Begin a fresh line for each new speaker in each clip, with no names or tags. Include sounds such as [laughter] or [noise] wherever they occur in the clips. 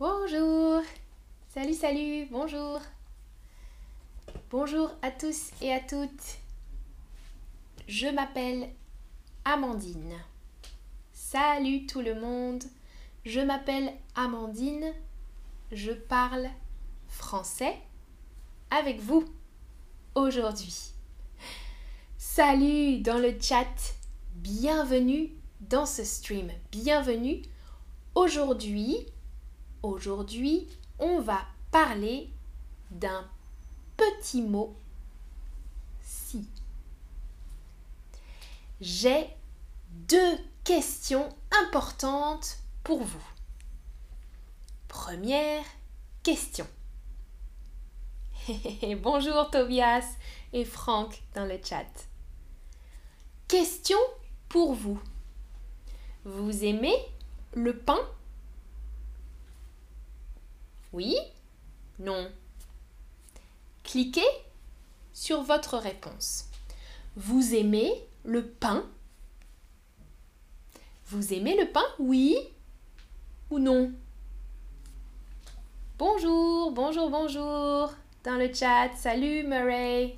Bonjour. Salut, salut, bonjour. Bonjour à tous et à toutes. Je m'appelle Amandine. Salut tout le monde. Je m'appelle Amandine. Je parle français avec vous aujourd'hui. Salut dans le chat. Bienvenue dans ce stream. Bienvenue. Aujourd'hui, aujourd'hui, on va parler d'un petit mot si. J'ai deux questions importantes pour vous. Première question. [laughs] Bonjour Tobias et Franck dans le chat. Question pour vous. Vous aimez le pain? Oui Non Cliquez sur votre réponse. Vous aimez le pain? Vous aimez le pain Oui ou non? Bonjour, bonjour, bonjour dans le chat. Salut Murray.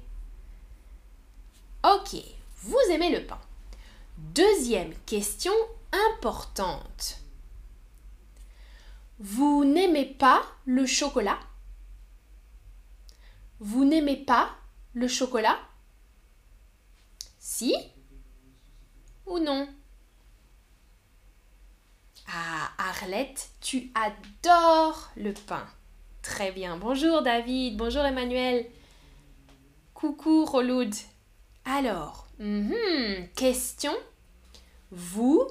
Ok, vous aimez le pain. Deuxième question importante. Vous n'aimez pas le chocolat? Vous n'aimez pas le chocolat? Si? Ou non? Ah, Arlette, tu adores le pain. Très bien. Bonjour David, bonjour Emmanuel. Coucou Roloud. Alors, mhm, question. Vous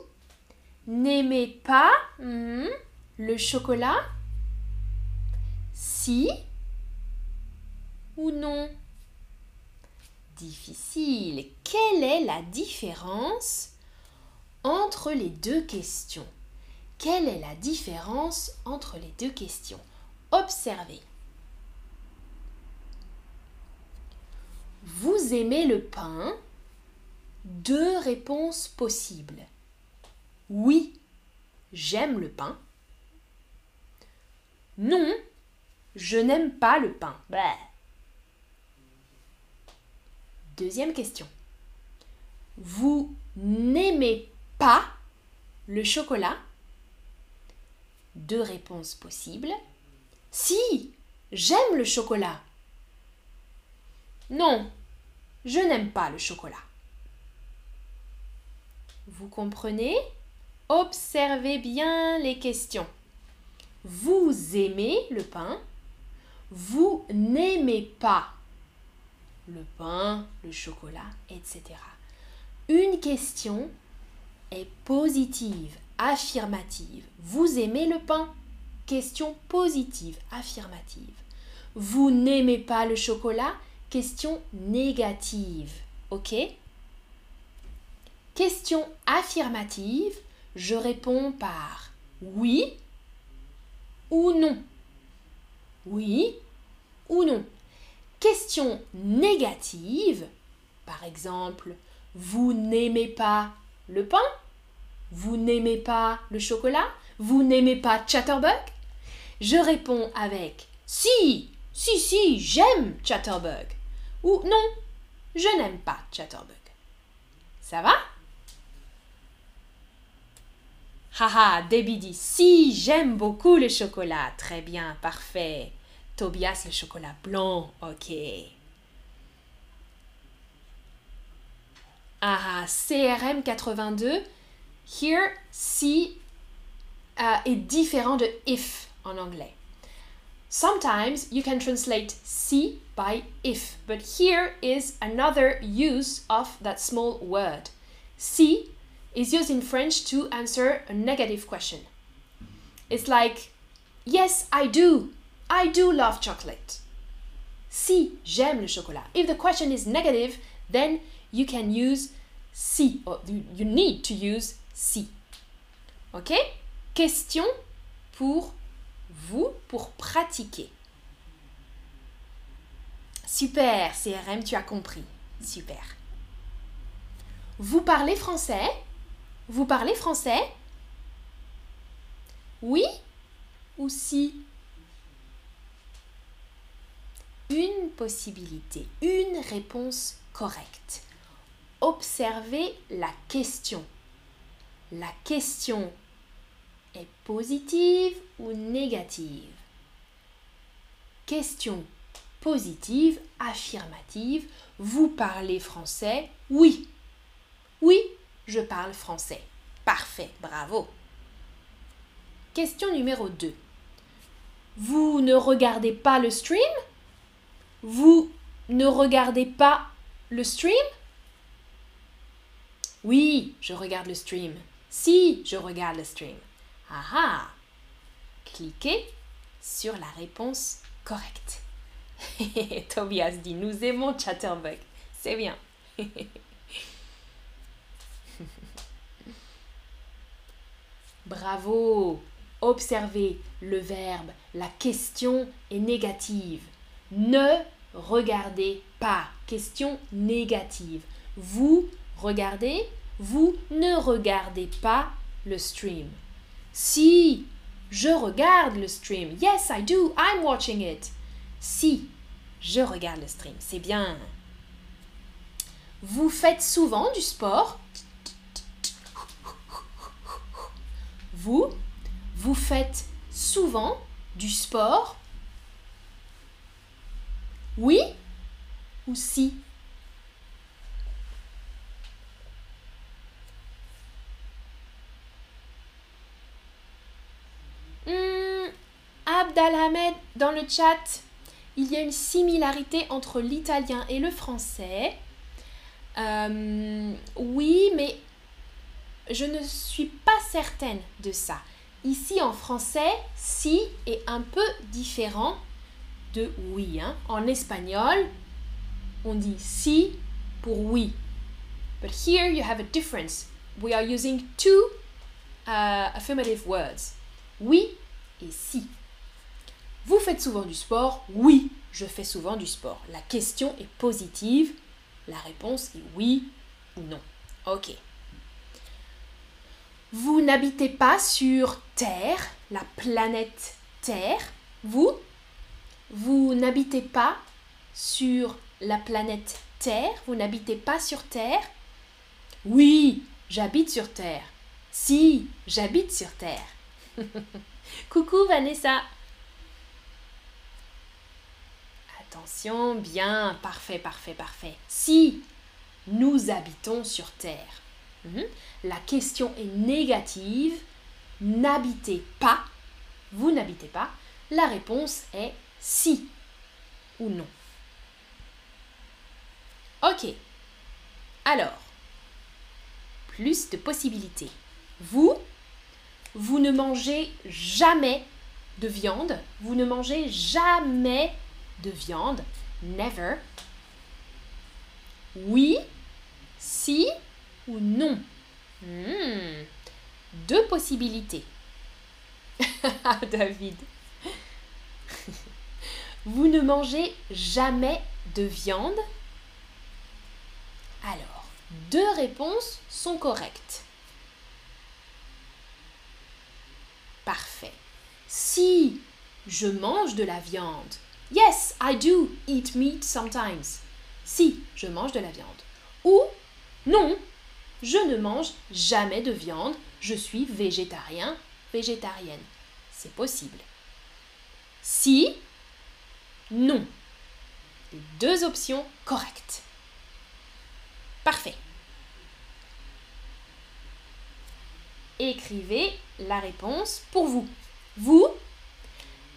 n'aimez pas mhm, le chocolat Si ou non? Difficile. Quelle est la différence entre les deux questions? Quelle est la différence entre les deux questions? Observez. Vous aimez le pain? Deux réponses possibles. Oui, j'aime le pain. Non, je n'aime pas le pain. Deuxième question. Vous n'aimez pas le chocolat? Deux réponses possibles. Si, j'aime le chocolat. Non, je n'aime pas le chocolat. Vous comprenez? Observez bien les questions. Vous aimez le pain Vous n'aimez pas le pain, le chocolat, etc. Une question est positive, affirmative. Vous aimez le pain? Question positive, affirmative. Vous n'aimez pas le chocolat? Question négative. OK? Question affirmative, je réponds par oui ou non. Oui ou non. Question négative, par exemple, vous n'aimez pas le pain Vous n'aimez pas le chocolat Vous n'aimez pas Chatterbug? Je réponds avec si, si, si, j'aime Chatterbug. Ou non, je n'aime pas Chatterbug. Ça va? Haha, Debbie dit Si, j'aime beaucoup le chocolat. Très bien, parfait. Tobias, le chocolat blanc. Ok. Ah, CRM 82. Here, si uh, est différent de if en anglais. Sometimes you can translate si by if, but here is another use of that small word. Si is used in French to answer a negative question. It's like, yes, I do. I do love chocolate. Si, j'aime le chocolat. If the question is negative, then you can use si, or you, need to use si. Ok? Question pour vous, pour pratiquer. Super, CRM, tu as compris. Super. Vous parlez français? Vous parlez français? Oui ou si? Une possibilité, une réponse correcte. Observez la question. La question est positive ou négative? Question positive, affirmative. Vous parlez français? Oui. Oui, je parle français. Parfait, bravo. Question numéro 2. Vous ne regardez pas le stream? Vous ne regardez pas le stream? Oui, je regarde le stream. Si, je regarde le stream. Ah ah Cliquez sur la réponse correcte. [laughs] Tobias dit Nous aimons Chatterbug. C'est bien. [laughs] Bravo Observez le verbe, la question est négative. Ne regardez pas. Question négative. Vous regardez, vous ne regardez pas le stream. Si, je regarde le stream. Yes, I do. I'm watching it. Si, je regarde le stream. C'est bien. Vous faites souvent du sport? Vous, vous faites souvent du sport Oui ou si? Hmm, Abdalhamed dans le chat, il y a une similarité entre l'italien et le français. Euh, oui, mais je ne suis pas certaine de ça. Ici en français, si est un peu différent de oui. Hein. En espagnol, on dit si pour oui. But here you have a difference. We are using two uh, affirmative words. Oui et si. Vous faites souvent du sport? Oui, je fais souvent du sport. La question est positive. La réponse est oui ou non. Ok. Vous n'habitez pas sur Terre, la planète Terre. Vous? Vous n'habitez pas sur la planète Terre Vous n'habitez pas sur Terre? Oui, j'habite sur Terre. Si, j'habite sur Terre. [laughs] Coucou Vanessa. Attention, bien, parfait, parfait, parfait. Si, nous habitons sur Terre. Mhm. La question est négative. N'habitez pas. Vous n'habitez pas. La réponse est si ou non. Ok. Alors, plus de possibilités. Vous, vous ne mangez jamais de viande. Vous ne mangez jamais de viande. Never. Oui, si ou non? Hmm. Deux possibilités. [laughs] David. Vous ne mangez jamais de viande? Alors, deux réponses sont correctes. Parfait. Si je mange de la viande, yes, I do eat meat sometimes. Si je mange de la viande. Ou non, je ne mange jamais de viande, je suis végétarien, végétarienne. C'est possible. Si, non. Les deux options correctes. Parfait. Écrivez la réponse pour vous. Vous,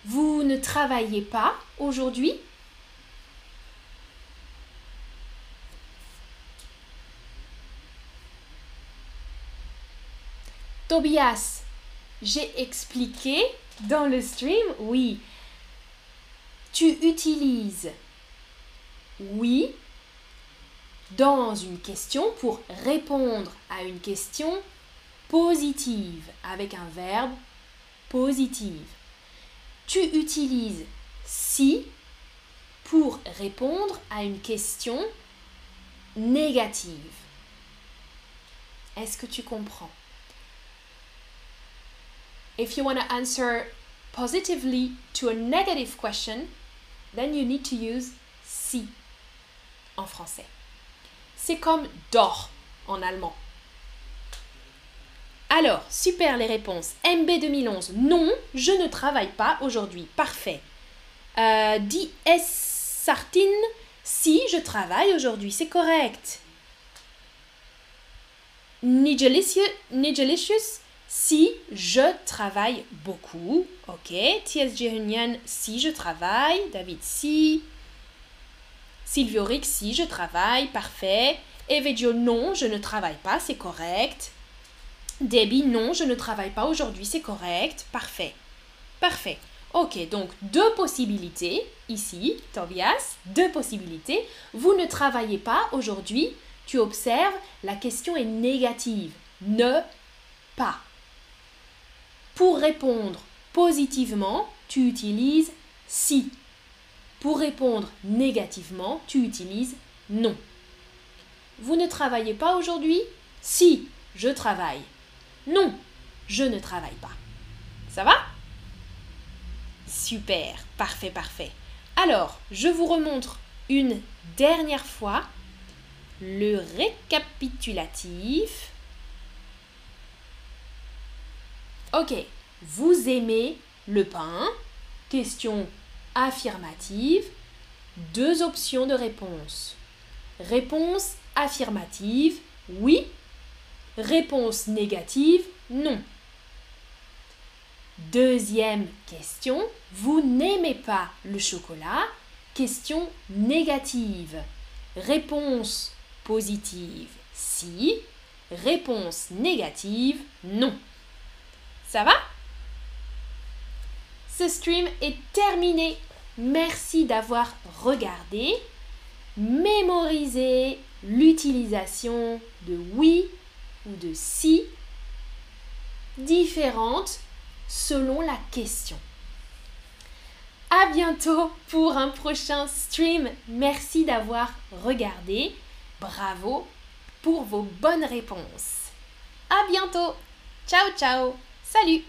vous ne travaillez pas aujourd'hui Tobias, j'ai expliqué dans le stream, oui. Tu utilises oui dans une question pour répondre à une question positive avec un verbe positif. Tu utilises si pour répondre à une question négative. Est-ce que tu comprends? If you want to answer positively to a negative question, then you need to use si en français. C'est comme dors en allemand. Alors, super les réponses. MB 2011, non, je ne travaille pas aujourd'hui. Parfait. Euh, DS Sartine, si je travaille aujourd'hui, c'est correct. Nigelicious, si je travaille beaucoup. Ok. TSG Hunyan, si je travaille. David, si. Sylvio Rick, si je travaille. Parfait. Evedio, non, je ne travaille pas, c'est correct. Debbie, non, je ne travaille pas aujourd'hui, c'est correct. Parfait. Parfait. Ok, donc deux possibilités ici, Tobias, deux possibilités. Vous ne travaillez pas aujourd'hui. Tu observes, la question est négative. Ne pas. Pour répondre positivement, tu utilises si. Pour répondre négativement, tu utilises non. Vous ne travaillez pas aujourd'hui? Si, je travaille. Non, je ne travaille pas. Ça va? Super, parfait, parfait. Alors, je vous remontre une dernière fois le récapitulatif. Ok, vous aimez le pain Question affirmative. Deux options de réponse. Réponse affirmative, oui. Réponse négative, non. Deuxième question, vous n'aimez pas le chocolat Question négative. Réponse positive, si. Réponse négative, non. Ça va? Ce stream est terminé. Merci d'avoir regardé. Mémorisez l'utilisation de oui ou de si différentes selon la question. À bientôt pour un prochain stream. Merci d'avoir regardé. Bravo pour vos bonnes réponses. À bientôt. Ciao ciao. Salut